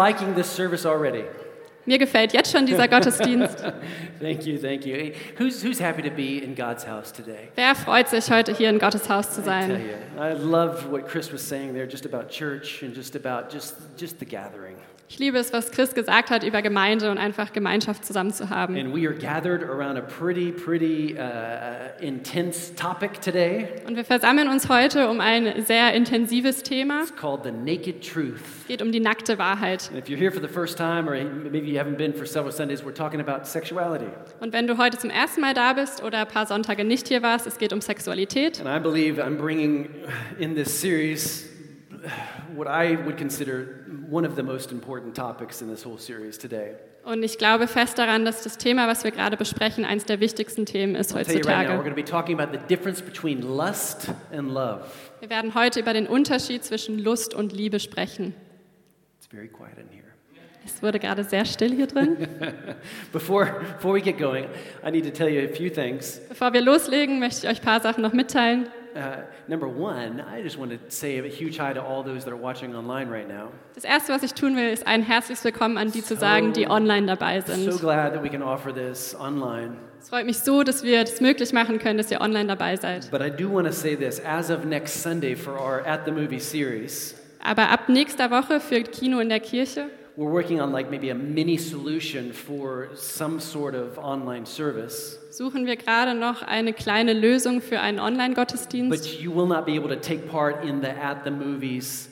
liking this service already. Mir gefällt jetzt schon dieser Gottesdienst. Thank you, thank you. Who's, who's happy to be in God's house today? Wer freut sich, heute hier in Gottes Haus zu I tell sein? you, I loved what Chris was saying there, just about church and just about just just the gathering. Ich liebe es, was Chris gesagt hat über Gemeinde und einfach Gemeinschaft zusammen zu haben. And we are gathered around a pretty, pretty uh, intense topic today. Und wir versammeln uns heute um ein sehr intensives Thema. It's called the naked truth. Es geht um die nackte Wahrheit. And if you're here for the first time, or maybe you haven't been for several Sundays, we're talking about sexuality. Und wenn du heute zum ersten Mal da bist oder ein paar Sonntage nicht hier warst, es geht um Sexualität. And I believe I'm bringing in this series what I would consider one of the most important topics in this whole series today. Und ich glaube fest daran, dass das Thema, was wir gerade besprechen, eines der wichtigsten Themen ist heutzutage. going to be talking about the difference between lust and love. Wir werden heute über den Unterschied zwischen Lust und Liebe sprechen. It's very quiet in here. Es wurde gerade sehr still hier drin. Before, before we get going, I need to tell you a few things. Bevor wir loslegen, möchte ich euch ein paar Sachen noch mitteilen. Number one, I just want to say a huge hi to all those that are watching online right now. Das Erste, was ich tun will, ist ein herzliches Willkommen an die zu sagen, die online dabei So sind. glad that we can offer this online. Es freut mich so, dass wir das möglich machen können, dass ihr online dabei seid. But I do want to say this as of next Sunday for our At the Movie series, Aber ab nächster Woche für Kino in der Kirche we're working on like maybe a mini solution for some sort of online service. suchen wir gerade noch eine kleine Lösung für einen Online-Gottesdienst. But you will not be able to take part in the At the Movies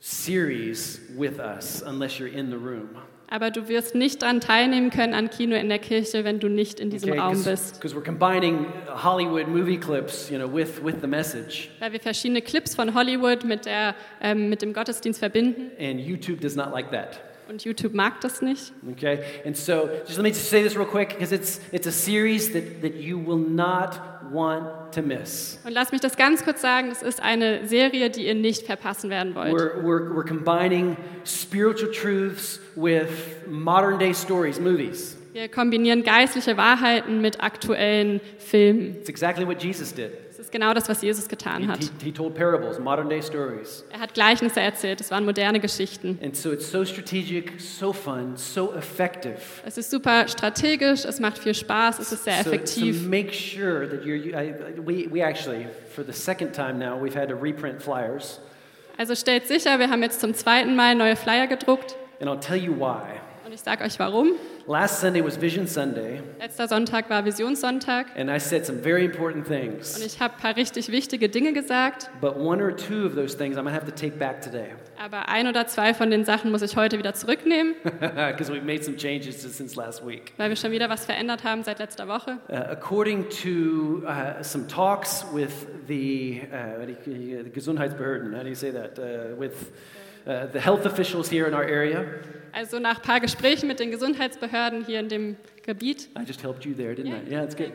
series with us unless you're in the room. Aber du wirst nicht daran teilnehmen können an Kino in der Kirche, wenn du nicht in diesem Raum bist. Because we're combining Hollywood movie clips, you know, with, with the message. Weil wir verschiedene Clips von Hollywood mit, der, ähm, mit dem Gottesdienst verbinden. And YouTube does not like that. Und YouTube mag das nicht. Okay? And so just let me just say this real quick because it's, it's a series that, that you will not want to miss. Und lass mich das ganz kurz sagen, das ist eine Serie, die ihr nicht verpassen werden wollt. We're, we're, we're combining spiritual truths with modern day stories, movies. Wir kombinieren geistliche Wahrheiten mit aktuellen Filmen. It's exactly what Jesus did. Ist genau das, was Jesus getan He, hat. he, he told parables, modern day stories. Er hat Gleichnisse erzählt, es waren moderne Geschichten. And so it's so strategic, so fun, so effective. Es ist super strategisch, es macht viel Spaß, es ist sehr So, so effektiv. make sure that you're. you- I, I- we, we actually, for the second time now, we've had to reprint flyers. Also stellt sicher, wir haben jetzt zum zweiten Mal neue Flyer gedruckt. And I'll tell you why. Und ich sage euch warum. Last Sunday was Vision Sunday, Letzter Sonntag war Visionssonntag and I said some very important und things. ich habe ein paar richtig wichtige Dinge gesagt, But one or two of those things I'm to have to take back today aber ein oder zwei von den Sachen muss ich heute wieder zurücknehmen, because we've made some changes since last week. weil wir schon wieder was verändert haben seit letzter Woche. Uh, according to uh, some talks with the, uh, the Gesundheitsbehörden, how do you say that? Uh, with uh, the health officials here in our area. Also nach ein paar Gesprächen mit den Gesundheitsbehörden hier in dem Gebiet I just helped you there, didn't Yeah, I? Yeah, it's good.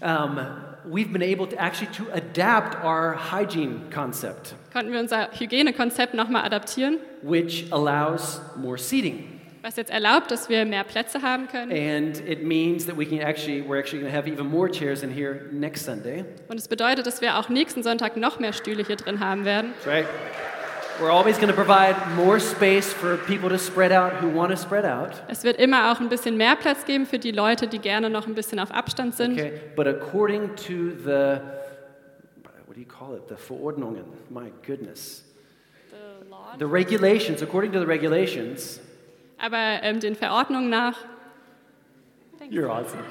Um, we've been able to actually to adapt our hygiene concept, konnten wir unser Hygienekonzept nochmal adaptieren, which allows more seating. was jetzt erlaubt, dass wir mehr Plätze haben können. And it means that we can actually, we're actually going to have even more chairs in here next Sunday. Und es bedeutet, dass wir auch nächsten Sonntag noch mehr Stühle hier drin haben werden. That's right. We're always going to provide more space for people to spread out who want to spread out. Es wird immer auch ein bisschen mehr Platz geben für die Leute, die gerne noch ein bisschen auf Abstand sind. Okay, but according to the, what do you call it? The Verordnungen. My goodness. The regulations, according to the regulations, Aber ähm, den Verordnungen nach, you're awesome.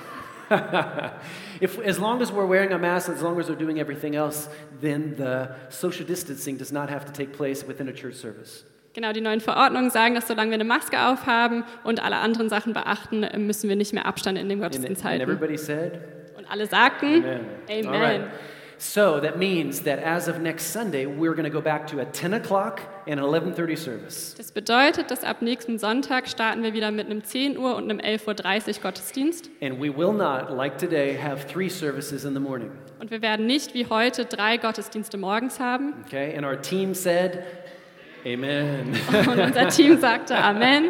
if, as long as we're wearing a mask, as long as we're doing everything else, then the social distancing does not have to take place within a church service. genau die neuen Verordnungen sagen, dass solange wir eine Maske aufhaben und alle anderen Sachen beachten, müssen wir nicht mehr Abstand in dem And, Gottesdienst and halten. everybody said, Und alle sagten, Amen. Amen. So that means that as of next Sunday, we're going to go back to a 10 o'clock and an 11:30 service. Das bedeutet, dass ab nächsten Sonntag starten wir wieder mit einem 10 Uhr und einem 11.30 Uhr Gottesdienst. And we will not, like today, have three services in the morning. Und wir werden nicht wie heute drei Gottesdienste morgens haben. Okay? And our team said, Amen. Und unser Team sagte Amen.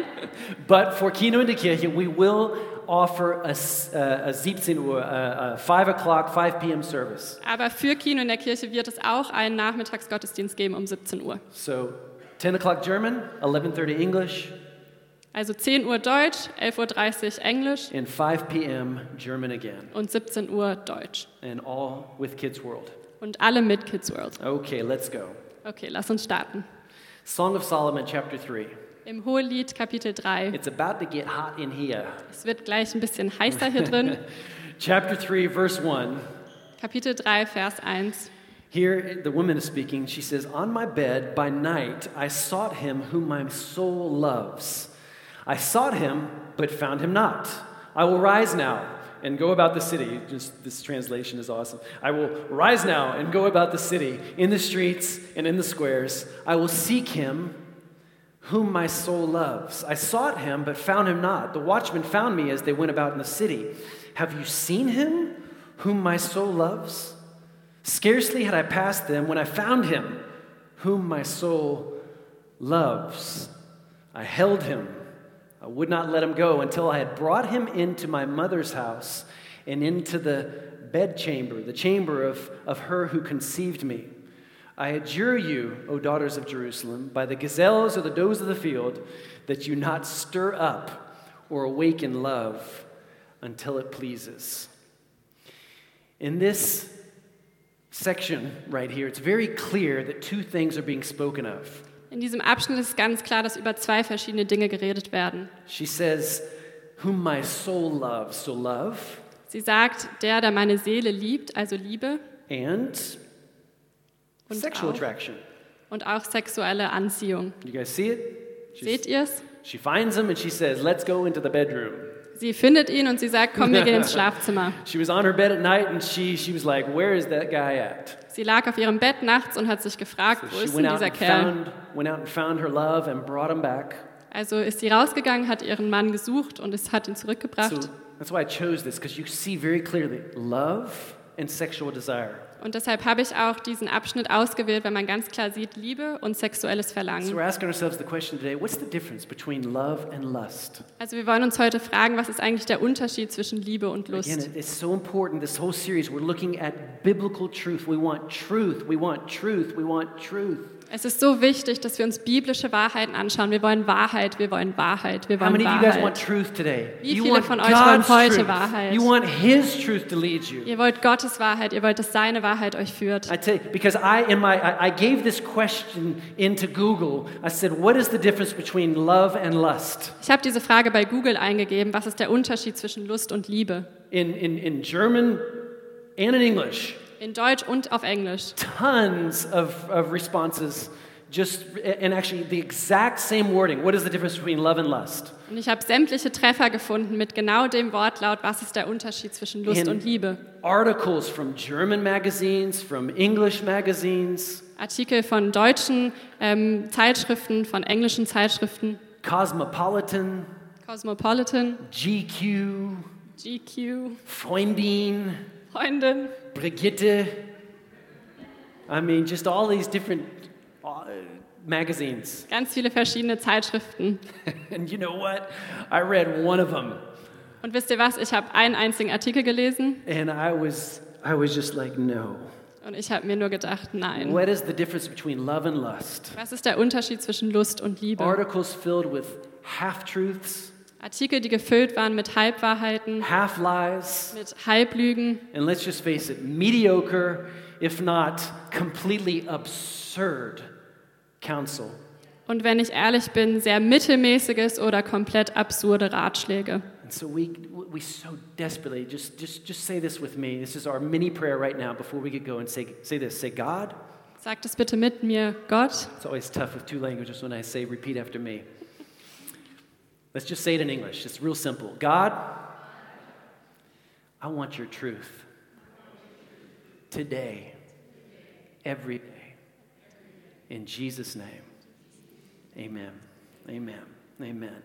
but for Kino in die Kirche, we will offer a, uh, a 17 Uhr, a, a 5 o'clock, 5 p.m. service. Aber für Kino in der Kirche wird es auch einen Nachmittagsgottesdienst geben um 17 Uhr. So 10 o'clock German, 11:30 English, Also 10 Uhr Deutsch, 11.30 Uhr Englisch and 5 p.m. German again, und 17 Uhr Deutsch. and all with Kids World. Und alle mit Kids World. Okay, let's go. Okay, lass uns starten. Song of Solomon, chapter 3. Im Hohelied Kapitel 3. It's about to get hot in here. Es wird gleich ein bisschen heißer hier drin. Chapter 3, verse 1. Kapitel 3, Vers 1. Here, the woman is speaking. She says, On my bed by night, I sought him whom my soul loves. I sought him, but found him not. I will rise now and go about the city. Just this translation is awesome. I will rise now and go about the city, in the streets and in the squares. I will seek him whom my soul loves. I sought him, but found him not. The watchmen found me as they went about in the city. Have you seen him whom my soul loves? Scarcely had I passed them when I found him whom my soul loves. I held him. I would not let him go until I had brought him into my mother's house and into the bedchamber, the chamber of, of her who conceived me. I adjure you, O daughters of Jerusalem, by the gazelles or the does of the field, that you not stir up or awaken love until it pleases. In this section right here, it's very clear that two things are being spoken of. In diesem Abschnitt ist ganz klar, dass über zwei verschiedene Dinge geredet werden. She says, Whom my soul loves. So, love Sie sagt, der, der meine Seele liebt, also Liebe and Und sexual auch- attraction. und auch sexuelle Anziehung. You guys see it? She's- Seht ihr's? She finds him and she says, Let's go into the bedroom. Sie findet ihn und sie sagt, komm, wir gehen ins Schlafzimmer. She was on her bed at night and she, she was like, Where is that guy at? Sie lag auf ihrem Bett nachts und hat sich gefragt, wo she ist denn dieser Kerl? found, went out and found her love and brought him back. Also ist sie rausgegangen, hat ihren Mann gesucht und es hat ihn So zurückgebracht. that's why I chose this, because you see very clearly love and sexual desire. Und deshalb habe ich auch diesen Abschnitt ausgewählt, weil man ganz klar sieht, Liebe und sexuelles So Verlangen. we're asking ourselves the question today what's the difference between love and lust? Also wir wollen uns heute fragen, was ist eigentlich der Unterschied zwischen Liebe und Again, Lust? it- it's so important. This whole series, we're looking at biblical truth. We want truth. We want truth. We want truth. Es ist so wichtig, dass wir uns biblische Wahrheiten anschauen. Wir wollen Wahrheit, wir wollen Wahrheit, wir wollen Wahrheit. truth today? Wie you viele want von euch wollen heute. Wahrheit? You want His truth to lead you. Ihr wollt Gottes Wahrheit, ihr wollt, dass seine Wahrheit euch führt. I tell you, because I in my I, I gave this question into Google. I said, "What is the difference between love and lust?" Ich habe diese Frage bei Google eingegeben, was ist der Unterschied zwischen Lust und Liebe? In in in German and in English, In Deutsch und auf Englisch. tons of, of responses. Just and actually the exact same wording. What is the difference between love and lust? Und ich habe sämtliche Treffer gefunden mit genau dem Wortlaut, was ist der Unterschied zwischen Lust In und Liebe? articles from German magazines, from English magazines, Artikel von deutschen ähm, Zeitschriften, von englischen Zeitschriften, Cosmopolitan, Cosmopolitan, GQ, GQ, Freundin, Freundin. Brigitte. I mean, just all these different uh, magazines. Ganz viele verschiedene Zeitschriften. And you know what? I read one of them, Und wisst ihr was? Ich habe einen einzigen Artikel gelesen and I was, I was just like, no. und ich habe mir nur gedacht, nein. What is the difference between love and lust? Was ist der Unterschied zwischen Lust und Liebe? Articles filled with half truths, Artikel, die gefüllt waren mit Halbwahrheiten, half lies, mit Halblügen and let's just face it, mediocre, if not completely absurd counsel. und wenn ich ehrlich bin, sehr mittelmäßiges oder komplett absurde Ratschläge. And so we, we so desperately, just, just, just say this with me. This is our mini prayer right now before we get going. Say, say this. Say, God. Sagt es bitte mit mir, Gott. It's always tough with two languages when I say repeat after me. Let's just say it in English. It's real simple. God, I want your truth today, every day. In Jesus' name, amen. Amen. Amen.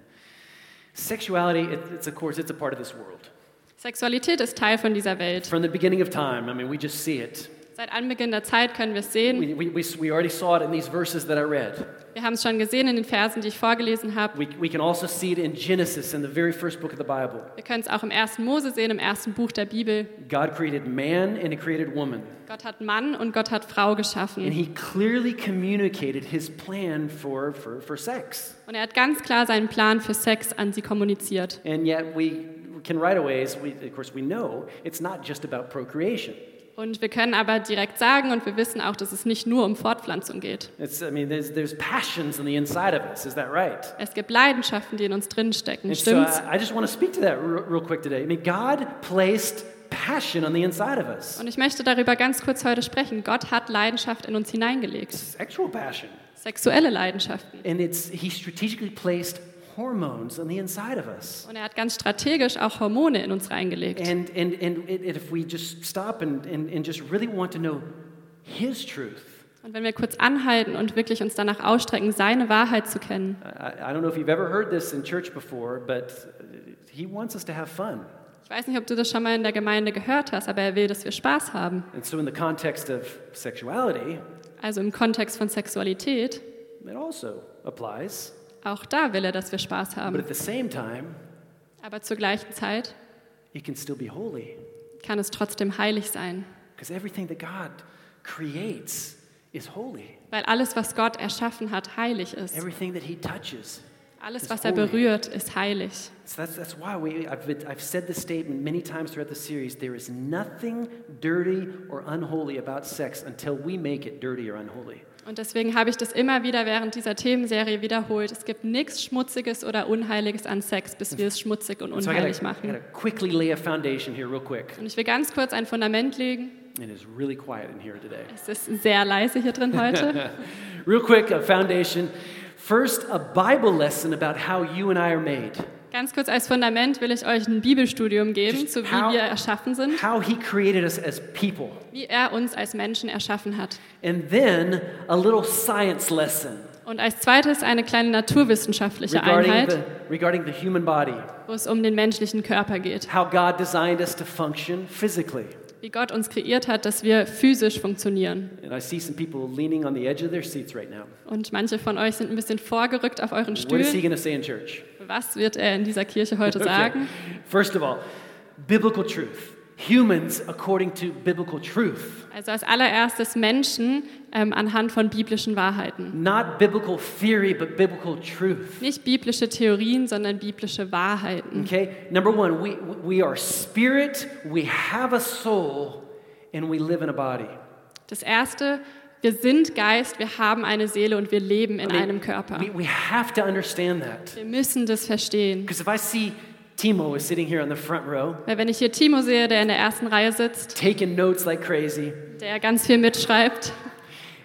Sexuality, it's of course, it's a part of this world. Sexualität ist Teil von dieser Welt. From the beginning of time, I mean, we just see it. Seit Anbeginn der Zeit können wir es sehen. We, we, we, we already saw it in these verses that I read. Wir haben es schon gesehen in den Versen, die ich vorgelesen habe. We, we can also see it in Genesis, in the very first book of the Bible. Wir können es auch im ersten Mose sehen, im ersten Buch der Bibel. God created man and he created woman. Gott hat Mann und Gott hat Frau And geschaffen. he clearly communicated his plan for, for, for sex. Und er hat ganz klar seinen Plan für Sex an sie kommuniziert. And yet we can right away, we, of course, we know, it's not just about procreation. Und wir können aber direkt sagen und wir wissen auch, dass es nicht nur um Fortpflanzung geht. It's, I mean, there's, there's passions on the inside of us. Is that right? Es gibt Leidenschaften, die in uns drinstecken. And so Stimmt's? I, I just want to speak to that real, real quick today. I mean, God placed passion on the inside of us. Und ich möchte darüber ganz kurz heute sprechen. Gott hat Leidenschaft in uns hineingelegt. Sexual passion. Sexuelle Leidenschaften. And it's, he strategically placed hormones on the inside of us. Und er hat ganz strategisch auch Hormone in uns reingelegt. And, and, and if we just stop and, and, and just really want to know His truth, Und wenn wir kurz anhalten und wirklich uns danach ausstrecken, seine Wahrheit zu kennen. I, I don't know if you've ever heard this in church before, but He wants us to have fun. Ich weiß nicht, ob du das schon mal in der Gemeinde gehört hast, aber er will, dass wir Spaß haben. And so, in the context of sexuality, Also im Kontext von Sexualität, it also applies. Auch da will er, dass wir Spaß But haben. at the same time, Aber zur gleichen Zeit can still be holy kann es trotzdem heilig sein. because everything that God creates is holy. Weil alles, was Gott erschaffen hat, heilig ist. Everything that He touches. Alles, was er berührt, ist heilig. So that's, that's why we, I've, been- I've said this statement many times throughout the series. There is nothing dirty or unholy about sex until we make it dirty or unholy. Und deswegen habe ich das immer wieder während dieser Themenserie wiederholt. Es gibt nichts Schmutziges oder Unheiliges an Sex, bis wir es schmutzig und unheilig machen. Und ich will ganz kurz ein Fundament legen. It is really quiet in here today. Es ist sehr leise hier drin heute. Real quick, a foundation. First, a Bible lesson about how you and I are made, Ganz kurz als Fundament will ich euch ein Bibelstudium geben, Just zu wie how- wir erschaffen sind, how He created us as people. wie er uns als Menschen erschaffen hat. And then a little science lesson Und als zweites eine kleine naturwissenschaftliche regarding Einheit, the, regarding the human body, wo es um den menschlichen Körper geht. how God designed us to function physically. Wie Gott uns kreiert hat, dass wir physisch funktionieren. Right. Und manche von euch sind ein bisschen vorgerückt auf euren Stühlen. Was wird er in dieser Kirche heute Okay. sagen? First of all, biblical truth. Humans according to biblical truth. Also als allererstes Menschen ähm, anhand von biblischen Wahrheiten. Not biblical theory, but biblical truth. Nicht biblische Theorien, sondern biblische Wahrheiten. Okay? Number one, we, we are spirit, we have a soul, and we live in a body. Das erste, wir sind Geist, wir haben eine Seele und wir leben in I mean, einem Körper. We, we have to understand that. Wir müssen das verstehen. Because if I see Timo is sitting here on the front row, Weil wenn ich hier Timo sehe, der in der ersten Reihe sitzt, taking notes like crazy, der ganz viel mitschreibt,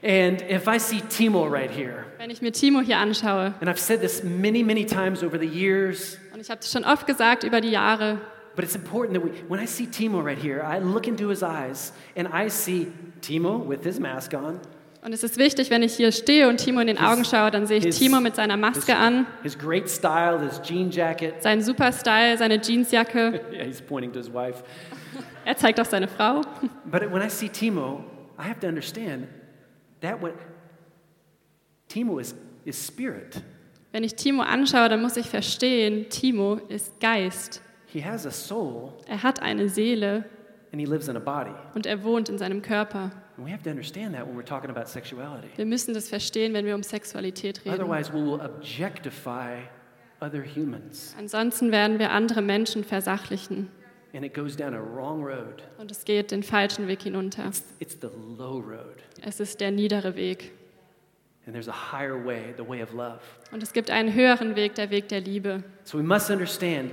and if I see Timo right here, wenn ich mir Timo hier anschaue, and I've said this many, many times over the years, und ich habe es schon oft gesagt über die Jahre, but it's important that we, when I see Timo right here, I look into his eyes and I see Timo with his mask on, und es ist wichtig, wenn ich hier stehe und Timo in den Augen schaue, dann sehe ich his- Timo mit seiner Maske an, his great style, his jean jacket. seinen Superstyle, seine Jeansjacke. Yeah, he's pointing to his wife. Er zeigt auch seine Frau. But when I see Timo, I have to understand that what Timo is, is spirit. Wenn ich Timo anschaue, dann muss ich verstehen, Timo ist Geist. He has a soul Er hat eine Seele and he lives in a body. und er wohnt in seinem Körper. And we have to understand that when we're talking about sexuality. Wir müssen das verstehen, wenn wir um Sexualität reden. Otherwise, we will objectify other humans Ansonsten werden wir andere Menschen versachlichen and it goes down a wrong road. und es geht den falschen Weg hinunter. It's, it's the low road. Es ist der niedere Weg. And there's a higher way, the way of love. Und es gibt einen höheren Weg, der Weg der Liebe. So we must understand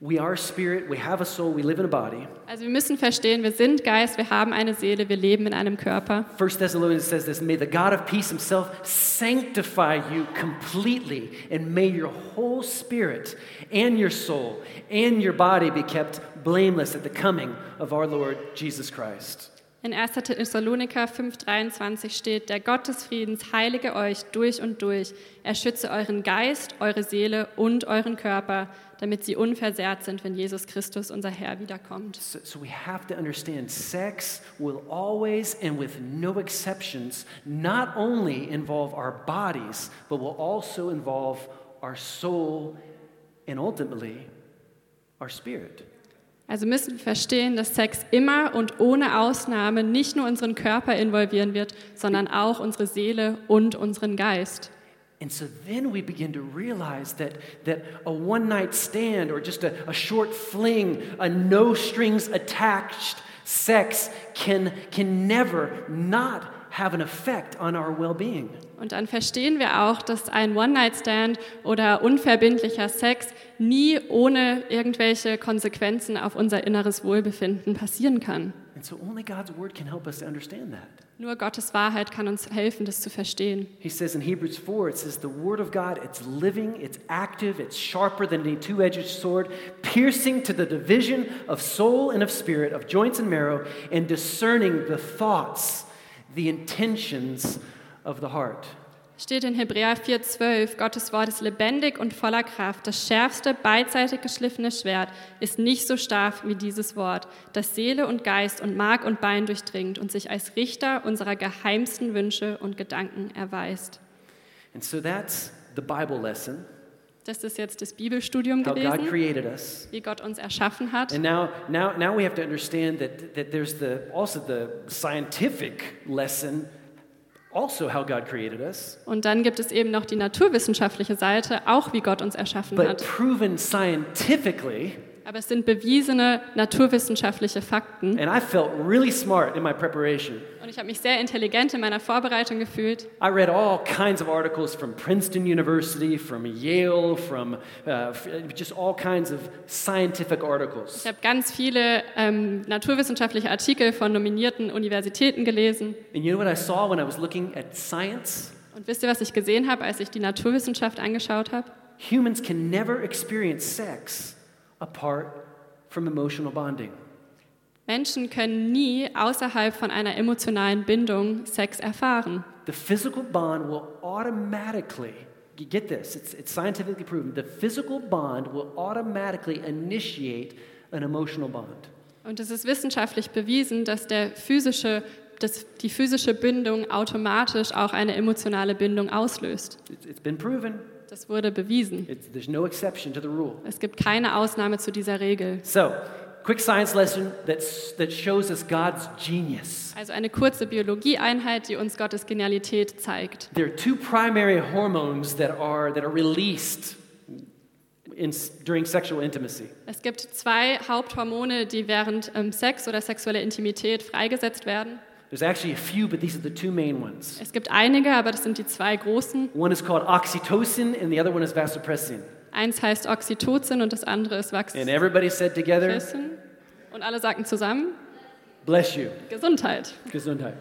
we are a spirit, we have a soul, we live in a body. Also wir müssen verstehen, wir sind Geist, wir haben eine Seele, wir leben in einem Körper. First Thessalonians says this May the God of peace himself sanctify you completely, and may your whole spirit and your soul and your body be kept blameless at the coming of our Lord Jesus Christ. In 1. Thessaloniker 5,23 steht: Der Gott des Friedens heilige euch durch und durch. Er schütze euren Geist, eure Seele und euren Körper, damit sie unversehrt sind, wenn Jesus Christus, unser Herr, wiederkommt. So, so we have to understand sex will always and with no exceptions not only involve our bodies, but will also involve our soul and ultimately our spirit. Also müssen wir verstehen, dass Sex immer und ohne Ausnahme nicht nur unseren Körper involvieren wird, sondern auch unsere Seele und unseren Geist. And so then we begin to realize that, that a one night stand or just a, a short fling, a no strings attached sex can, can never not have an effect on our well being. Und dann verstehen wir auch, dass ein One-Night-Stand oder unverbindlicher Sex nie ohne irgendwelche Konsequenzen auf unser inneres Wohlbefinden passieren kann. And so only God's word can help us to understand that. Nur Gottes Wahrheit kann uns helfen, das zu verstehen. He says in Hebrews 4, it says, The word of God, it's living, it's active, it's sharper than any two edged sword, piercing to the division of soul and of spirit, of joints and marrow, and discerning the thoughts, the intentions of the heart. Steht in Hebräer 4,12, Gottes Wort ist lebendig und voller Kraft. Das schärfste, beidseitig geschliffene Schwert ist nicht so stark wie dieses Wort, das Seele und Geist und Mark und Bein durchdringt und sich als Richter unserer geheimsten Wünsche und Gedanken erweist. And so that's the Bible lesson, Das ist jetzt das Bibelstudium how God gewesen, created us. wie Gott uns erschaffen hat. And now, now, now we have to understand that, that there's the, also the scientific lesson, also how God created us, Und dann gibt es eben noch die naturwissenschaftliche Seite, auch wie Gott uns erschaffen but hat. proven scientifically. Aber es sind bewiesene naturwissenschaftliche Fakten. And I felt really smart in my preparation. Und ich habe mich sehr intelligent in meiner Vorbereitung gefühlt. I read all kinds of articles from Princeton University, from Yale, from uh, just all kinds of scientific articles. Ich habe ganz viele ähm, naturwissenschaftliche Artikel von nominierten Universitäten gelesen. And you know what I saw when I was looking at science? Und wisst ihr, was ich gesehen habe, als ich die Naturwissenschaft angeschaut habe? Humans can never experience sex apart from emotional bonding. Menschen können nie außerhalb von einer emotionalen Bindung Sex erfahren. The physical bond will automatically, get this, it's, it's scientifically proven, the physical bond will automatically initiate an emotional bond. Und es ist wissenschaftlich bewiesen, dass der physische, dass die physische Bindung automatisch auch eine emotionale Bindung auslöst. It's been proven. Das wurde bewiesen. It's, there's no exception to the rule. Es gibt keine Ausnahme zu dieser Regel. So, quick science lesson that's, that shows us God's genius. Also eine kurze Biologieeinheit, die uns Gottes Genialität zeigt. There are two primary hormones that are, that are released in, during sexual intimacy. Es gibt zwei Haupthormone, die während ähm, Sex oder sexueller Intimität freigesetzt werden. There's actually a few, but these are the two main ones. Es gibt einige, aber das sind die zwei großen. One is called oxytocin, and the other one is vasopressin. Eins heißt Oxytocin und das andere ist And everybody said together, Und alle sagten zusammen bless you. Gesundheit. Gesundheit.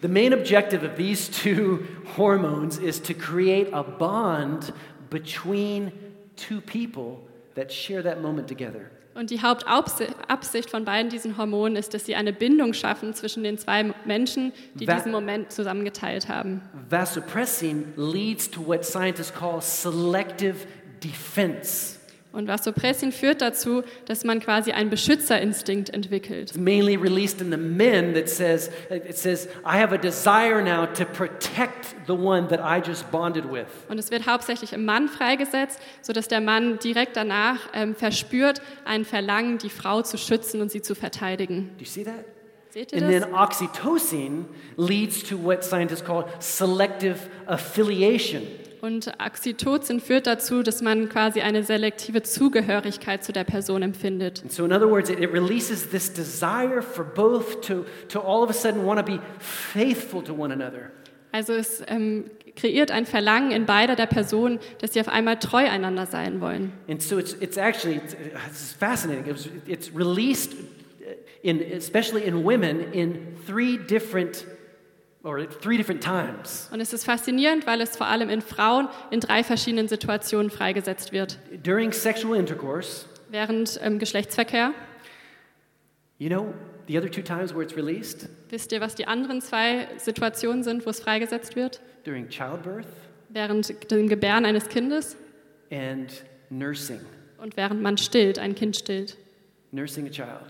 The main objective of these two hormones is to create a bond between two people that share that moment together. Und die Hauptabsicht von beiden diesen Hormonen ist, dass sie eine Bindung schaffen zwischen den zwei Menschen, die Va- diesen Moment zusammen geteilt haben. Vasopressin leads to what scientists call selective defense. Und Vasopressin führt dazu, dass man quasi einen Beschützerinstinkt entwickelt. It's mainly released in the men that says it says I have a desire now to protect the one that I just bonded with. Und es wird hauptsächlich im Mann freigesetzt, sodass der Mann direkt danach ähm, verspürt ein Verlangen, die Frau zu schützen und sie zu verteidigen. Do you see that? Seht ihr And das? then oxytocin leads to what scientists call selective affiliation. Und Oxytocin führt dazu, dass man quasi eine selektive Zugehörigkeit zu der Person empfindet. And so, in other words, it, it releases this desire for both to, to all of a sudden want to be faithful to one another. Also es ähm, kreiert ein Verlangen in beider der Personen, dass sie auf einmal treu einander sein wollen. And so, it's, it's actually it's, it's fascinating. It was, it's released, in, especially in women, in three different or three different times. Und es ist faszinierend, weil es vor allem in Frauen in drei verschiedenen Situationen freigesetzt wird. During sexual intercourse, Während ähm, Geschlechtsverkehr, you know, the other two times where it's released? Wisst ihr, was die anderen zwei Situationen sind, wo es freigesetzt wird? During childbirth Während dem Gebären eines Kindes and nursing. und während man stillt, ein Kind stillt, Nursing a child.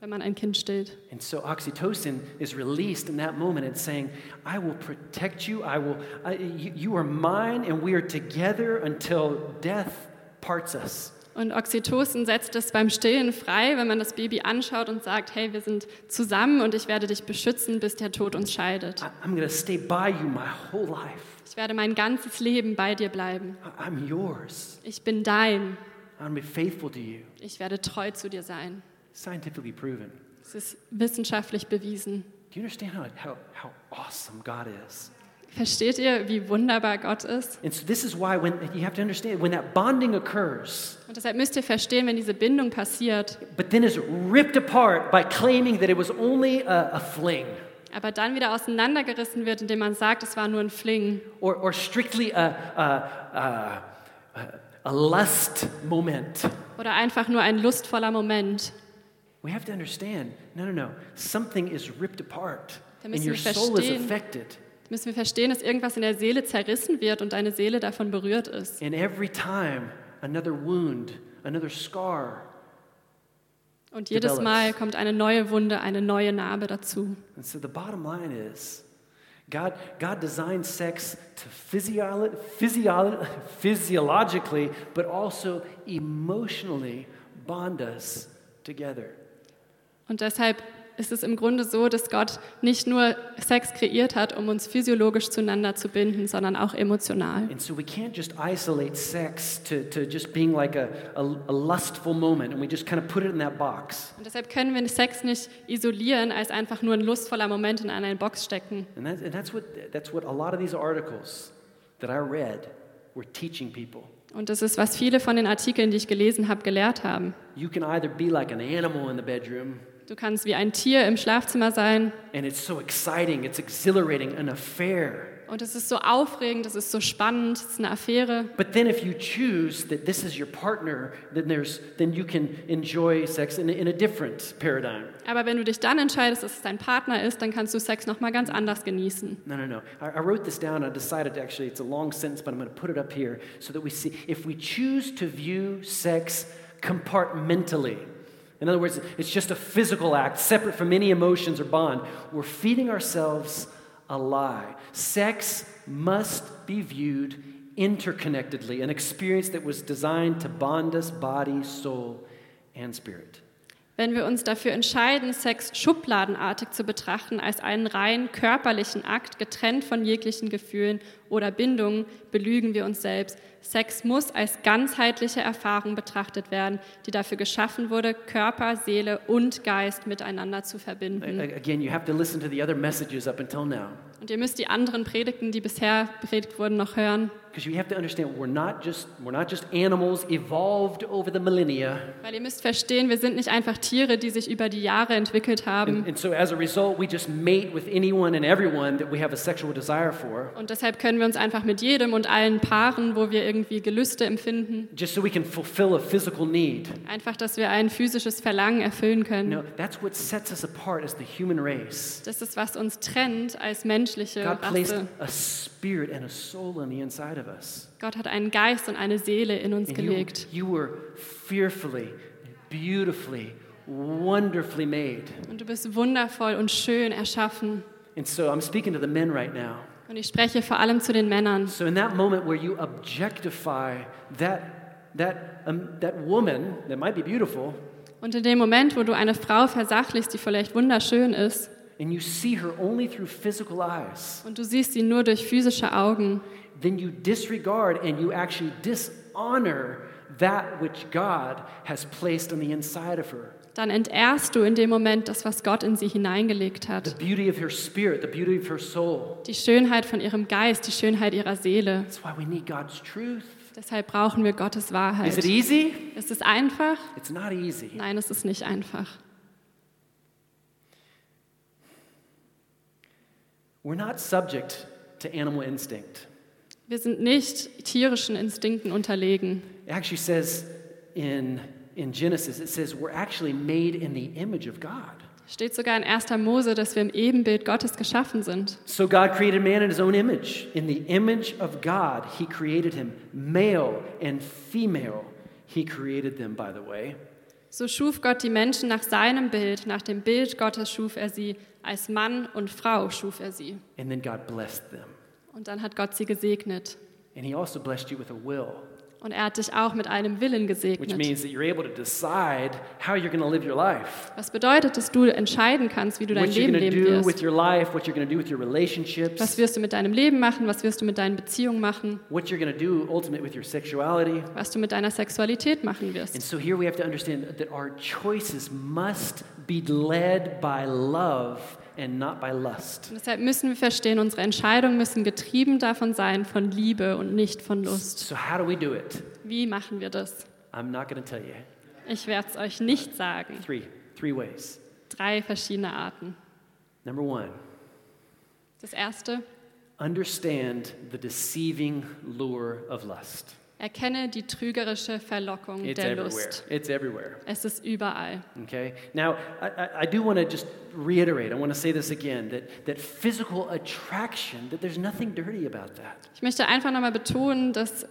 Wenn man ein Kind stillt. And so oxytocin is released in that moment. It's saying, I will protect you. I will, I, you, you are mine, and we are together until death parts us. Und Oxytocin setzt es beim Stillen frei, wenn man das Baby anschaut und sagt, hey, wir sind zusammen und ich werde dich beschützen, bis der Tod uns scheidet. I'm going to stay by you my whole life. Ich werde mein ganzes Leben bei dir bleiben. I'm yours. Ich bin dein. I'm be faithful to you. Ich werde treu zu dir sein. Scientifically proven. Es ist wissenschaftlich bewiesen. Do you understand how, how, how awesome God is? Versteht ihr, wie wunderbar Gott ist? And so this is why when you have to understand when that bonding occurs, Und deshalb müsst ihr verstehen, wenn diese Bindung passiert, but then is ripped apart by claiming that it was only a, a fling aber dann wieder auseinandergerissen wird, indem man sagt, es war nur ein Fling or, or strictly a, a, a, a lust moment. oder einfach nur ein lustvoller Moment. We have to understand no, no, no. Something is ripped apart, and your soul is affected. Müssen wir verstehen, dass irgendwas in der Seele zerrissen wird und deine Seele davon berührt ist. And every time another wound, another scar. Und jedes Develops. Mal kommt eine neue Wunde, eine neue Narbe dazu. And so the bottom line is God, God designed sex to physiolo- physiolo- physiologically, but also emotionally bond us together. Und deshalb ist es im Grunde so, dass Gott nicht nur Sex kreiert hat, um uns physiologisch zueinander zu binden, sondern auch emotional. And so we can't just isolate sex to, to just being like a, a, lustful moment and we just kind of put it in that box. Und deshalb können wir Sex nicht isolieren als einfach nur ein lustvoller Moment in eine Box stecken. And, that, and that's, what, that's what a lot of these articles that I read were teaching people. Und das ist, was viele von den Artikeln, die ich gelesen habe, gelehrt haben. You can either be like an animal in the bedroom, Du kannst wie ein Tier im Schlafzimmer sein and it's so exciting, it's exhilarating, an affair. und es ist so aufregend, es ist so spannend, es ist eine Affäre. But then if you choose that this is your partner, then, there's, then you can enjoy sex in in a different paradigm. Aber wenn du dich dann entscheidest, dass es dein Partner ist, dann kannst du Sex noch mal ganz anders genießen. No, no, no. I, I wrote this down. I decided actually it's a long sentence, but I'm going to put it up here so that we see if we choose to view sex compartmentally. In other words, it's just a physical act separate from any emotions or bond. We're feeding ourselves a lie. Sex must be viewed interconnectedly, an experience that was designed to bond us body, soul, and spirit. Wenn wir uns dafür entscheiden, Sex schubladenartig zu betrachten, als einen rein körperlichen Akt, getrennt von jeglichen Gefühlen oder Bindungen, belügen wir uns selbst. Sex muss als ganzheitliche Erfahrung betrachtet werden, die dafür geschaffen wurde, Körper, Seele und Geist miteinander zu verbinden. Again, you have to listen to the other messages up until now. Und ihr müsst die anderen Predigten, die bisher predigt wurden, noch hören, Because you have to understand we're not just we're not just animals evolved over the millennia. weil ihr müsst verstehen, wir sind nicht einfach Tiere, die sich über die Jahre entwickelt haben. And, and so as a result, we just mate with anyone and everyone that we have a sexual desire for, Und deshalb können wir uns einfach mit jedem und allen paaren, wo wir irgendwie Gelüste empfinden, just so we can fulfill a physical need. einfach, dass wir ein physisches Verlangen erfüllen können. No, that's what sets us apart as the human race. Das ist, was uns trennt als menschliche God placed Rasse. a spirit and a soul on the inside of us. Gott hat einen Geist und eine Seele in uns And you, gelegt. you were fearfully, beautifully, wonderfully made. Und du bist wundervoll und schön erschaffen. And so I'm speaking to the men right now. Und ich spreche vor allem zu den Männern. So in that moment where you objectify that that um, that woman that might be beautiful, Und in dem Moment, wo du eine Frau versachlichst, die vielleicht wunderschön ist, and you see her only through physical eyes, und du siehst sie nur durch physische Augen, then you disregard and you actually dishonor that which God has placed on the inside of her. Dann entehrst du in dem Moment das, was Gott in sie hineingelegt The hat. beauty of her spirit, the beauty of her soul. Die Schönheit von ihrem Geist, die Schönheit ihrer Seele. That's why we need God's truth. Deshalb brauchen wir Gottes Is it Wahrheit. easy? Ist es einfach? It's not easy. Nein, es ist nicht einfach. We're not subject to animal instinct. Wir sind nicht tierischen Instinkten unterlegen. It actually says in, in Genesis, it says we're actually made in the image of God. Steht sogar in 1. Mose, dass wir im Ebenbild Gottes geschaffen sind. So God created man in his own image. In the image of God, he created him. Male and female, he created them, by the way. So schuf Gott die Menschen nach seinem Bild, nach dem Bild Gottes schuf er sie, als Mann und Frau schuf er sie. And then God blessed them. Und dann hat Gott sie gesegnet. And he also blessed you with a will, Und er hat dich auch mit einem Willen gesegnet. Was bedeutet, dass du entscheiden kannst, wie du dein Leben leben wirst. Was wirst du mit deinem Leben machen? Was wirst du mit deinen Beziehungen machen? Was du mit deiner Sexualität machen And wirst. so here we have to understand that our choices must be led by love and not by lust. Deshalb müssen wir verstehen, unsere Entscheidungen müssen getrieben davon sein, von Liebe und nicht von Lust. So how do we do it? Wie machen wir das? I'm not going to tell you. Ich werde es euch nicht sagen. Three, three ways. Drei verschiedene Arten. Number one, Das erste, understand the deceiving lure of lust. Erkenne die trügerische Verlockung It's der everywhere. Lust. It's everywhere. Es ist überall. Okay? Now, I, I, do want to just reiterate, I want to say this again, that, that physical attraction, that there's nothing dirty about that. Ich möchte einfach nochmal betonen, dass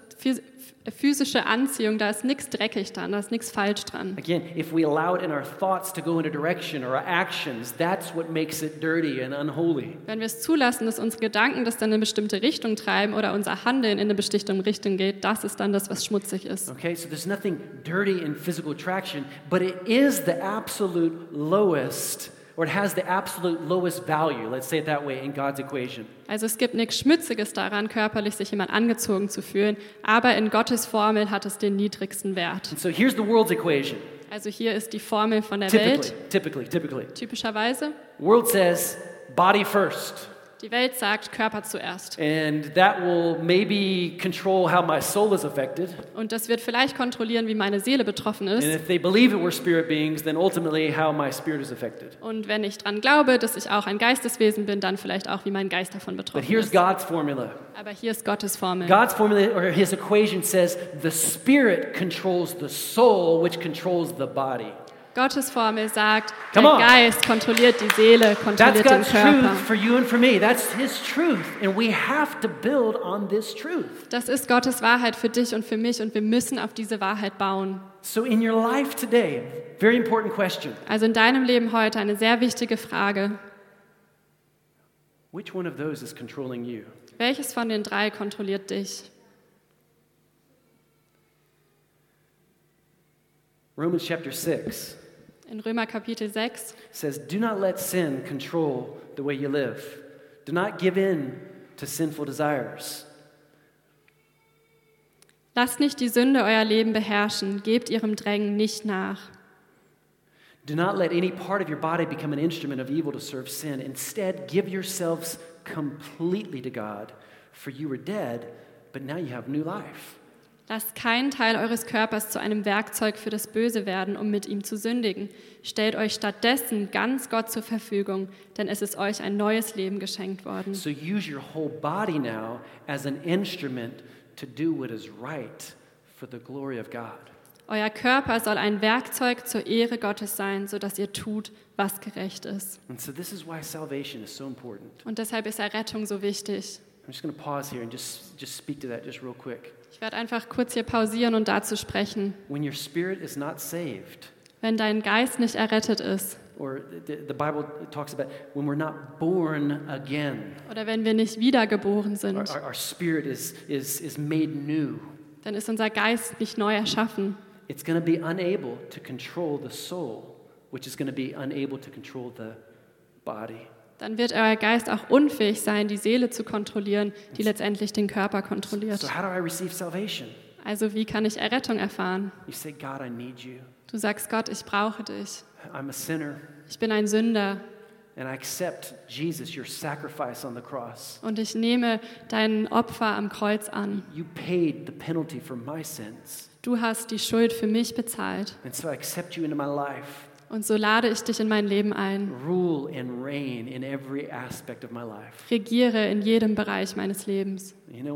physische Anziehung, da ist nichts dreckig dran, da ist nichts falsch dran. Again, if we allow it in our thoughts to go in a direction or our actions, that's what makes it dirty and unholy. Wenn wir es zulassen, dass unsere Gedanken das dann in eine bestimmte Richtung treiben oder unser Handeln in eine bestimmte Richtung geht, das ist dann das, was schmutzig ist. Okay, so there's nothing dirty in physical attraction, but it is the absolute lowest, or it has the absolute lowest value, let's say it that way, in God's equation. Also es gibt nichts Schmutziges daran, körperlich sich jemand angezogen zu fühlen, aber in Gottes Formel hat es den niedrigsten Wert. And so here's the world's equation. Also hier ist die Formel von der Typically, Welt, typically, typically. typischerweise. World says body first. Die Welt sagt Körper zuerst. And that will maybe control how my soul is affected. Und das wird vielleicht kontrollieren, wie meine Seele betroffen And ist. if they believe it we're spirit beings, then ultimately how my spirit is affected. Und wenn ich dran glaube, dass ich auch ein Geisteswesen bin, dann vielleicht auch, wie mein Geist davon But betroffen here's ist. God's formula. Aber hier ist Gottes Formel. God's formula or his equation says the spirit controls the soul, which controls the body. Gottes Formel sagt, der. Geist kontrolliert die Seele, That's kontrolliert den God's Körper. truth for you and for me. That's his truth. And we have to build on this truth. Das ist Gottes Wahrheit für dich und für mich und wir müssen auf diese Wahrheit bauen. So in your life today, very important question. Also in deinem Leben heute eine sehr wichtige Frage. Which one of those is controlling you? Welches von den drei kontrolliert dich? Romans chapter 6 In Römer Kapitel 6 says, Do not let sin control the way you live. Do not give in to sinful desires. Lasst nicht die Sünde euer Leben beherrschen, gebt ihrem Drängen nicht nach. Do not let any part of your body become an instrument of evil to serve sin. Instead, give yourselves completely to God, for you were dead, but now you have new life. Lasst keinen Teil eures Körpers zu einem Werkzeug für das Böse werden, um mit ihm zu sündigen. Stellt euch stattdessen ganz Gott zur Verfügung, denn es ist euch ein neues Leben geschenkt worden. So use your whole body now as an instrument to do what is right for the glory of God. Euer Körper soll ein Werkzeug zur Ehre Gottes sein, sodass ihr tut, was gerecht ist. And so this is why salvation is so important. Und deshalb ist Errettung so wichtig. I'm just going to pause here and just, just speak to that just real quick. Ich werde einfach kurz hier pausieren und dazu sprechen. When your spirit is not saved, Wenn dein Geist nicht errettet ist or the, the Bible talks about when we're not born again, oder wenn wir nicht wiedergeboren sind, our, our spirit is, is, is made new. dann ist unser Geist nicht neu erschaffen. It's going to be unable to control the soul, which is going to be unable to control the body. Dann wird euer Geist auch unfähig sein, die Seele zu kontrollieren, die letztendlich den Körper kontrolliert. So, how do I receive salvation? Also wie kann ich Errettung erfahren? You say, God, I need you. Du sagst Gott, ich brauche dich. I'm a sinner, Ich bin ein Sünder and I accept Jesus, your sacrifice on the cross. und ich nehme dein Opfer am Kreuz an. You paid the penalty for my sins. Du hast die Schuld für mich bezahlt. And so I accept you into my life. Und so lade ich dich in mein Leben ein. Rule and reign in every aspect of my life. Regiere in jedem Bereich meines Lebens. You know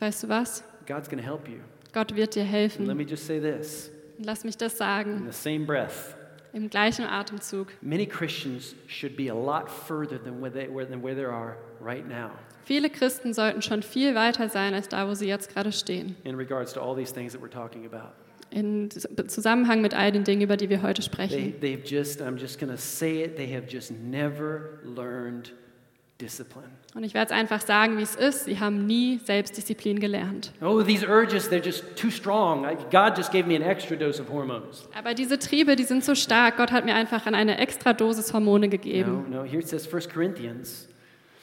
weißt du was? God's going to help you. Gott wird dir helfen. me just say this Und lass mich das sagen. breath Im gleichen Atemzug. Many Christians should be a lot further than where they, where, than where they are right now Viele Christen sollten schon viel weiter sein als da, wo sie jetzt gerade stehen. in regards to all these things that we're talking about. In Zusammenhang mit all den Dingen, über die wir heute They, sprechen. they've just, I'm just it, they have just never learned discipline. Und ich werde es einfach sagen, wie es ist. Sie haben nie Selbstdisziplin gelernt. Oh, these urges, they're just too strong. God just gave me an extra dose of hormones. Aber diese Triebe, die sind so stark. Gott hat mir einfach eine extra Dosis Hormone gegeben. No, no, here it says 1 Corinthians.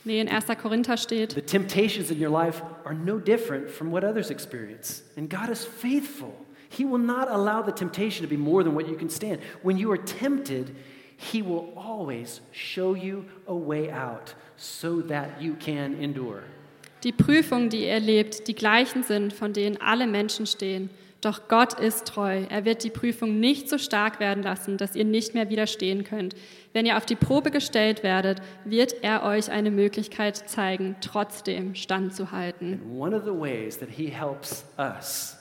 Nee, in 1. Korinther steht, The temptations in your life are no different from what others experience. And God is faithful. He will not allow the temptation to be more than what you can stand. When you are tempted, He will always show you a way out so that you can endure. die Prüfungen, die ihr erlebt, die gleichen sind, von denen alle Menschen stehen. Doch Gott ist treu. Er wird die Prüfung nicht so stark werden lassen, dass ihr nicht mehr widerstehen könnt. Wenn ihr auf die Probe gestellt werdet, wird er euch eine Möglichkeit zeigen, trotzdem standzuhalten. And one of the ways that He helps us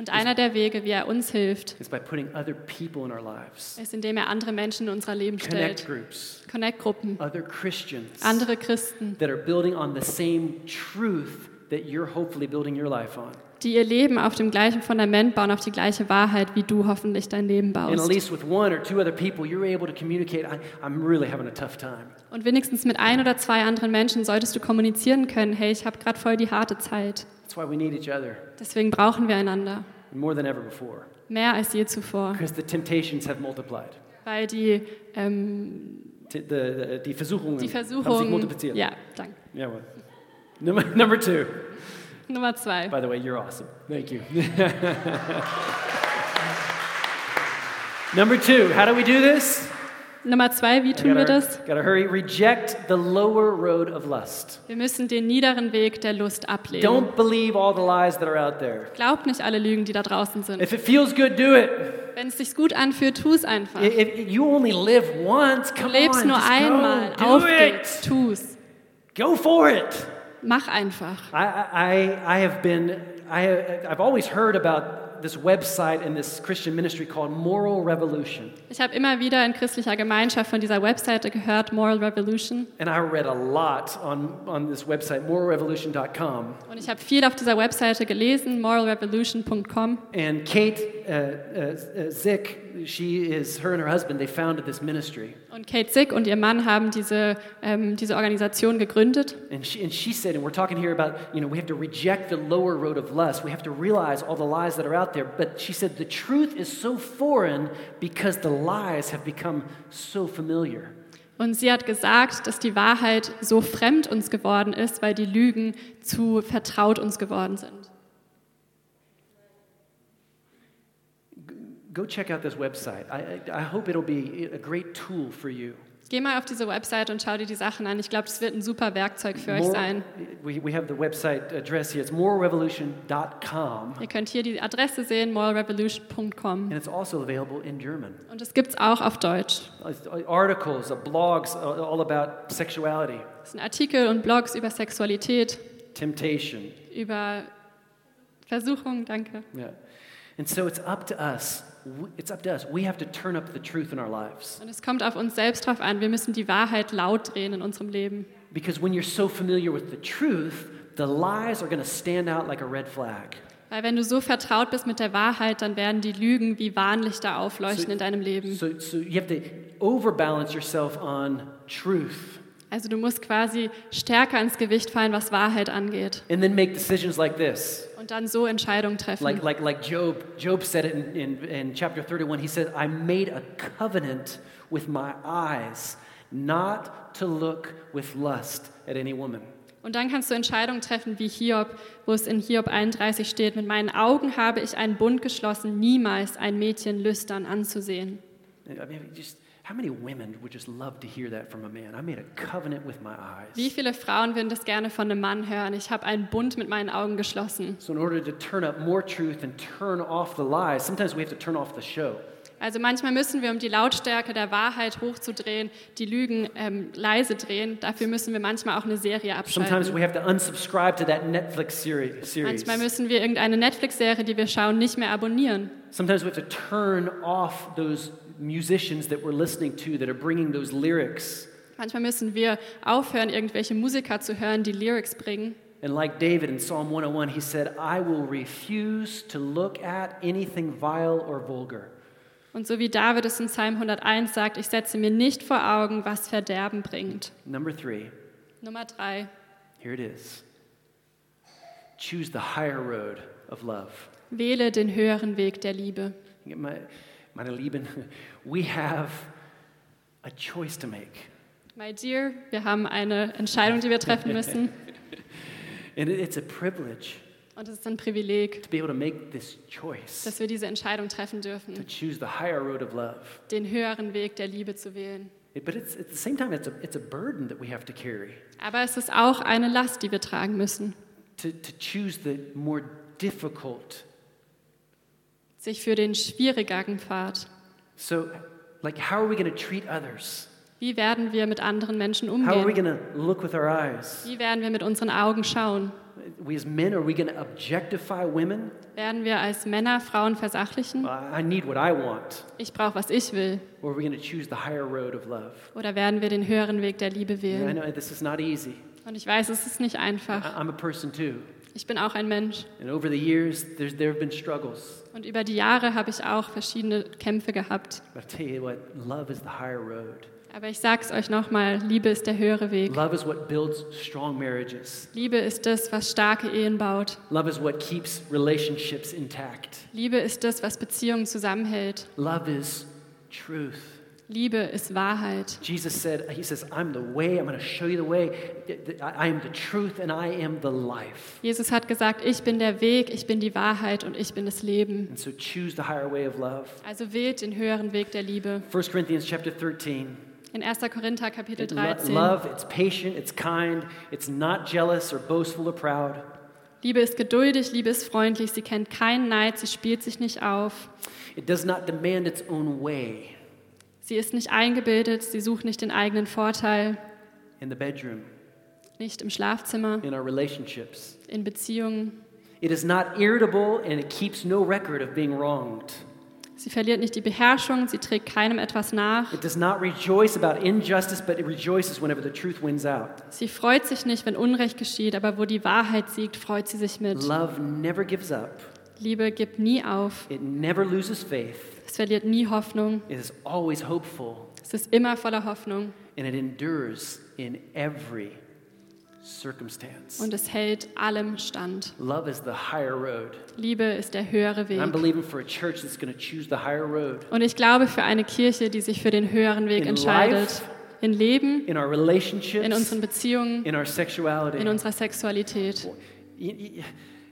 Und einer der Wege, wie er uns hilft, is by putting other people in our lives, ist, indem er andere Menschen in unser Leben connect stellt. groups, Connect-Gruppen, andere Christen, that are building on the same truth that you're hopefully building your life on. die ihr Leben auf dem gleichen Fundament bauen, auf die gleiche Wahrheit, wie du hoffentlich dein Leben baust. least with one or two other people, you're able to communicate. I, I'm really having a tough time. Und wenigstens mit ein oder zwei anderen Menschen solltest du kommunizieren können, hey, ich habe gerade voll die harte Zeit. That's why we need each other Deswegen brauchen wir einander, more than ever before, mehr als je zuvor, because the temptations have multiplied. weil die, ähm, The, the, die Versuchungen die haben sich multipliziert. Ja, danke. Yeah, well. Number, number two. Nummer zwei. By the way, you're awesome. Thank you. number two. How do we do this? Nummer zwei, wie tun wir das? gotta, gotta hurry. Reject the lower road of lust. Wir müssen den niederen Weg der Lust ablehnen. Don't believe all the lies that are out there. Glaub nicht alle Lügen, die da draußen sind. If it feels good, do it. Wenn es sich gut anfühlt, tu es einfach. If, you only live once, Du come lebst on, nur einmal. go. Auf geht's. it. Tu's. Go for it. Mach einfach. I, I, I have been, I, I've always heard about this website and this Christian ministry called Moral Revolution. Ich habe immer wieder in christlicher Gemeinschaft von dieser Webseite gehört, Moral Revolution. And I read a lot on, on this website, moralrevolution.com. Und ich habe viel auf dieser Webseite gelesen, moralrevolution.com. And Kate uh, uh, Zick, she is, her and her husband, they founded this ministry. Und Kate Zick und ihr Mann haben diese, ähm, diese Organisation gegründet. And she, and she said, and we're talking here about, you know, we have to reject the lower road of lust. We have to realize all the lies that are out there. But she said, the truth is so foreign because the lies have become so familiar. Und sie hat gesagt, dass die Wahrheit so fremd uns geworden ist, weil die Lügen zu vertraut uns geworden sind. Go check out this website. I, I hope it'll be a great tool for you. Geh mal auf diese Website und schau dir die Sachen an. Ich glaube, das wird ein super Werkzeug für euch More- sein. we, we have the website address here. It's moralrevolution.com. Ihr könnt hier die Adresse sehen, moralrevolution.com. And it's also available in German. Und es gibt es auch auf Deutsch. Articles, uh, blogs, uh, all about sexuality, Es sind Artikel und Blogs über Sexualität, temptation. über Versuchung, danke. Yeah. And so it's up to us. It's up to us. We have to turn up the truth in our lives. Und es kommt auf uns selbst drauf an. Wir müssen die Wahrheit laut drehen in unserem Leben. Because when you're so familiar with the truth, the lies are going to stand out like a red flag. Weil wenn du so vertraut bist mit der Wahrheit, dann werden die Lügen wie Warnlichter aufleuchten in deinem Leben. So, so you have to overbalance yourself on truth Also du musst quasi stärker ins Gewicht fallen, was Wahrheit angeht. and then make decisions like this. Und dann so Entscheidungen treffen. Like, like, like Job, Job said it in, in, in chapter 31. He said, I made a covenant with my eyes not to look with lust at any woman. Und dann kannst du Entscheidungen treffen wie Hiob, wo es in Hiob 31 steht, mit meinen Augen habe ich einen Bund geschlossen, niemals ein Mädchen lüstern anzusehen. I mean, just how many women would just love to hear that from a man? I made a covenant with my eyes. Wie viele Frauen würden das gerne von einem Mann hören? Ich habe einen Bund mit meinen Augen geschlossen. So, in order to turn up more truth and turn off the lies, sometimes we have to turn off the show. Also manchmal müssen wir, um die Lautstärke der Wahrheit hochzudrehen, die Lügen ähm, leise drehen. Dafür müssen wir manchmal auch eine Serie abschalten. we have to unsubscribe to that Netflix seri- series. Manchmal müssen wir irgendeine Netflix-Serie, die wir schauen, nicht mehr abonnieren. Sometimes we have to turn off those, musicians that we're listening to that are bringing those lyrics. Manchmal müssen wir aufhören, irgendwelche Musiker zu hören, die Lyrics bringen. And like David in Psalm 101, he said, I will refuse to look at anything vile or vulgar. Und so wie David es in Psalm 101 sagt, ich setze mir nicht vor Augen, was Verderben bringt. Number three, Nummer drei. here it is choose the higher road of love. Wähle den höheren Weg der Liebe. My- Meine Lieben, we have a choice to make. My dear, wir haben eine Entscheidung, die wir treffen müssen. And it- it's a privilege Und es ist ein Privileg, to be able to make this choice, dass wir diese Entscheidung treffen to dürfen, choose the higher road of love. den höheren Weg der Liebe zu wählen. It- but it's, at the same time, it's a, it's a burden that we have to carry Aber es ist auch eine Last, die wir tragen müssen, to, to choose the more difficult. Sich für den schwierigeren Pfad. So, like, how are we going to treat others? Wie werden wir mit anderen Menschen How are we umgehen? going to look with our eyes? Wie werden wir mit unseren Augen schauen? We as men, are we going to objectify women? Werden wir als Männer Frauen versachlichen? I I need what I want. Ich brauche, was ich will. Or are we going to choose the higher road of love? Oder werden wir den höheren Weg der Liebe And I wählen? know this is not easy. Und ich weiß, es ist nicht I- einfach. I'm a person too. Ich bin auch ein Mensch. And over the years, there have been struggles. Und über die Jahre habe ich auch verschiedene Kämpfe gehabt. But I tell you what, love is the higher road. Aber ich sage es euch nochmal, Liebe ist der höhere Weg. Love is what builds strong marriages. Liebe ist das, was starke Ehen baut. Love is what keeps relationships intact. Liebe ist das, was Beziehungen zusammenhält. Love is truth. Liebe ist Wahrheit. Jesus said, He says, I'm the way, I'm going to show you the way. I am the truth and I am the life. Jesus hat gesagt, ich bin der Weg, ich bin die Wahrheit und ich bin das Leben. And so choose the higher way of love. Also wählt den höheren Weg der Liebe. 1 Corinthians chapter 13. In 1. Korinther Kapitel Lo- 13. Love, it's patient, it's kind, it's not jealous or boastful or proud. Liebe ist geduldig, Liebe ist freundlich, sie kennt keinen Neid, sie spielt sich nicht auf. It does not demand its own way Sie ist nicht eingebildet, sie sucht nicht den eigenen Vorteil, in the bedroom, nicht im Schlafzimmer, in our relationships. in Beziehungen. It is not irritable and it keeps no record of being wronged. Sie verliert nicht die Beherrschung, sie trägt keinem etwas nach. It does not rejoice about injustice, but it rejoices whenever the truth wins out. Sie freut sich nicht, wenn Unrecht geschieht, aber wo die Wahrheit siegt, freut sie sich mit. Love never gives up, Liebe gibt nie auf, it never loses faith, es verliert nie Hoffnung, it is always hopeful, es ist immer voller Hoffnung and it endures in every circumstance. und es hält allem stand. Love is the higher road. Liebe ist der höhere And I'm Weg. believing for a church that's going to choose the higher road Und ich glaube für eine Kirche, die sich für den höheren Weg In entscheidet, life, in Leben, in our in relationships, unseren Beziehungen, in our sexuality. in unserer Sexualität.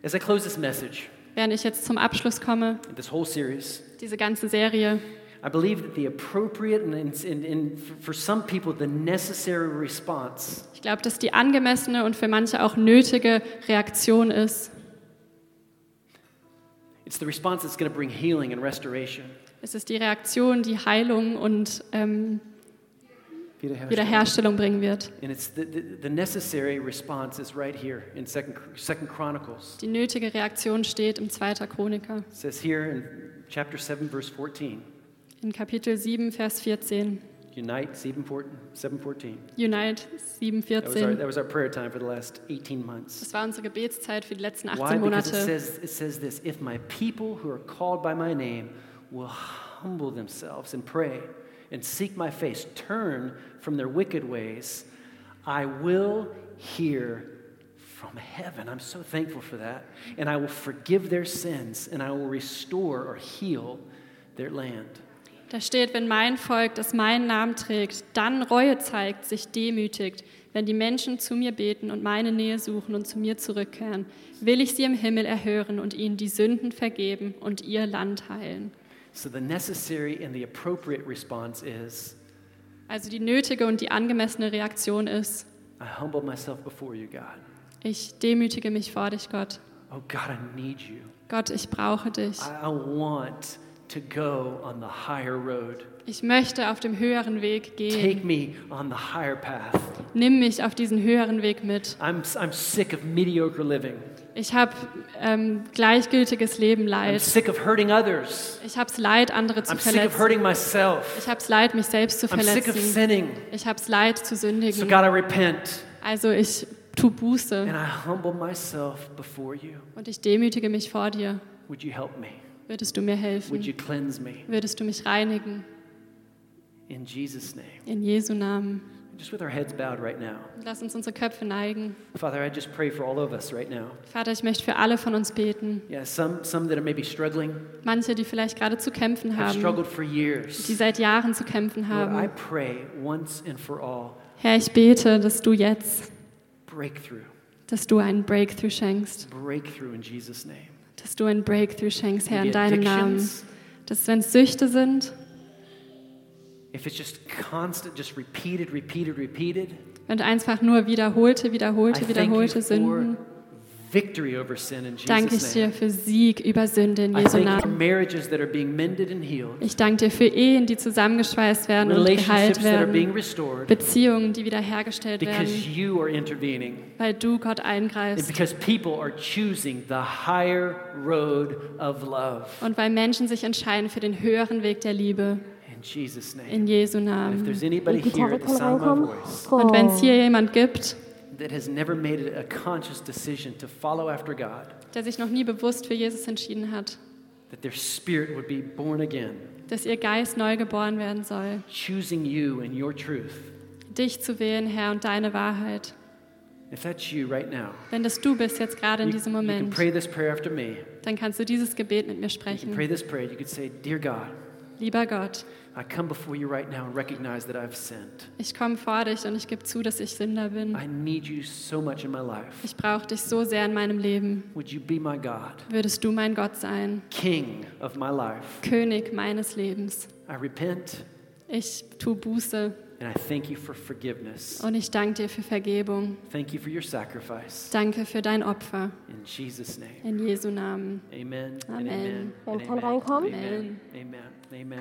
As I close this message, Während ich jetzt zum Abschluss komme, this whole series, diese ganze Serie, I believe that the appropriate and, and, and, and for some people, the necessary response ich glaube, dass die angemessene und für manche auch nötige Reaktion ist. it's the response that's going to bring healing and restoration. Es ist die Reaktion, die Heilung und ähm, Wiederherstellung. Wiederherstellung bringen wird. Die nötige Reaktion steht im 2. Chroniker, It says here in chapter 7, verse 14, in Kapitel 7, Vers 14. Unite 7, 14, 7, 14. Unite 7, That was, our, 14. that was our prayer time for the last 18 months. Das war unsere Gebetszeit für die letzten Why? 18 Because it Monate. says, it says this If my people who are called by my name will humble themselves and pray and seek my face, turn from their wicked ways, I will hear from heaven. I'm so thankful for that. And I will forgive their sins and I will restore or heal their land. Da steht, wenn mein Volk, das meinen Namen trägt, dann Reue zeigt, sich demütigt, wenn die Menschen zu mir beten und meine Nähe suchen und zu mir zurückkehren, will ich sie im Himmel erhören und ihnen die Sünden vergeben und ihr Land heilen. So the necessary and the appropriate response is Also die nötige und die angemessene Reaktion ist, I humble myself before you, God. ich demütige mich vor dich, Gott. Oh, God, I need you. Gott, ich brauche dich. I, I want to go on the higher road. Ich möchte auf dem höheren Weg gehen. Take me on the higher path. Nimm mich auf diesen höheren Weg mit. I'm, I'm sick of mediocre living. Ich habe ähm, gleichgültiges Leben I'm Leid. sick of hurting others. Ich habe es leid, andere zu I'm sick of verletzen. hurting myself. Ich habe es leid, mich selbst zu I'm sick of verletzen. sinning. Ich habe es leid, zu So sündigen. God, I repent. Also ich tu Buße And I humble myself before you. und ich demütige mich vor dir. Would you help me? Würdest du mir Would helfen? you cleanse me? Würdest du mich reinigen? In Jesus' name. In Jesu Namen. Just with our heads bowed right now. Lass uns unsere Köpfe neigen. Father, I just pray for all of us right now. Vater, ich möchte für alle von uns beten. Yeah, some, some that are maybe struggling, Manche, die vielleicht gerade zu kämpfen have haben, struggled for die years. seit Jahren zu kämpfen Lord, I haben. pray once and for all Herr, ich bete, dass du jetzt, breakthrough. dass du einen Breakthrough schenkst. Breakthrough in Jesus' name. Dass du einen Breakthrough schenkst, Herr, in deinem Namen. Dass wenn es Süchte sind, if it's just constant, just repeated, repeated, repeated, wenn einfach nur wiederholte, wiederholte, wiederholte Sünden, victory over sin in danke ich dir für Sieg über Sünde in Jesu Namen. Ich danke dir für Ehen, die zusammengeschweißt werden und geheilt werden, Beziehungen, die wiederhergestellt because werden, you are intervening. weil du Gott eingreifst. because people are choosing the higher road of love. und weil Menschen sich entscheiden für den höheren Weg der Liebe In Jesus' name. in Jesu Namen. Und wenn es hier jemand gibt, that has never made it a conscious decision to follow after God, der sich noch nie bewusst für Jesus entschieden hat, that their spirit would be born again, dass ihr Geist neu geboren werden soll, choosing you and your truth. dich zu wählen, Herr, und deine Wahrheit. If that's you right now, Wenn das du bist jetzt gerade in you, diesem you can Moment, pray this prayer after me. dann kannst du dieses Gebet mit mir You can sprechen. Lieber Gott, I come before you right now and recognize that I've sinned. ich komme vor dich und ich gebe zu, dass ich Sünder bin. I need you so much in my life. Ich brauche dich so sehr in meinem Leben. Would you be my God, Würdest du mein Gott sein, King of my life? König meines Lebens. I repent Ich tu Buße and I thank you for forgiveness. und ich danke dir für Vergebung. Thank you for your sacrifice. Danke für dein Opfer. In Jesus' name. In Jesu Namen. Amen. and Amen. amen. And amen. reinkommen? Amen. Amen. Amen.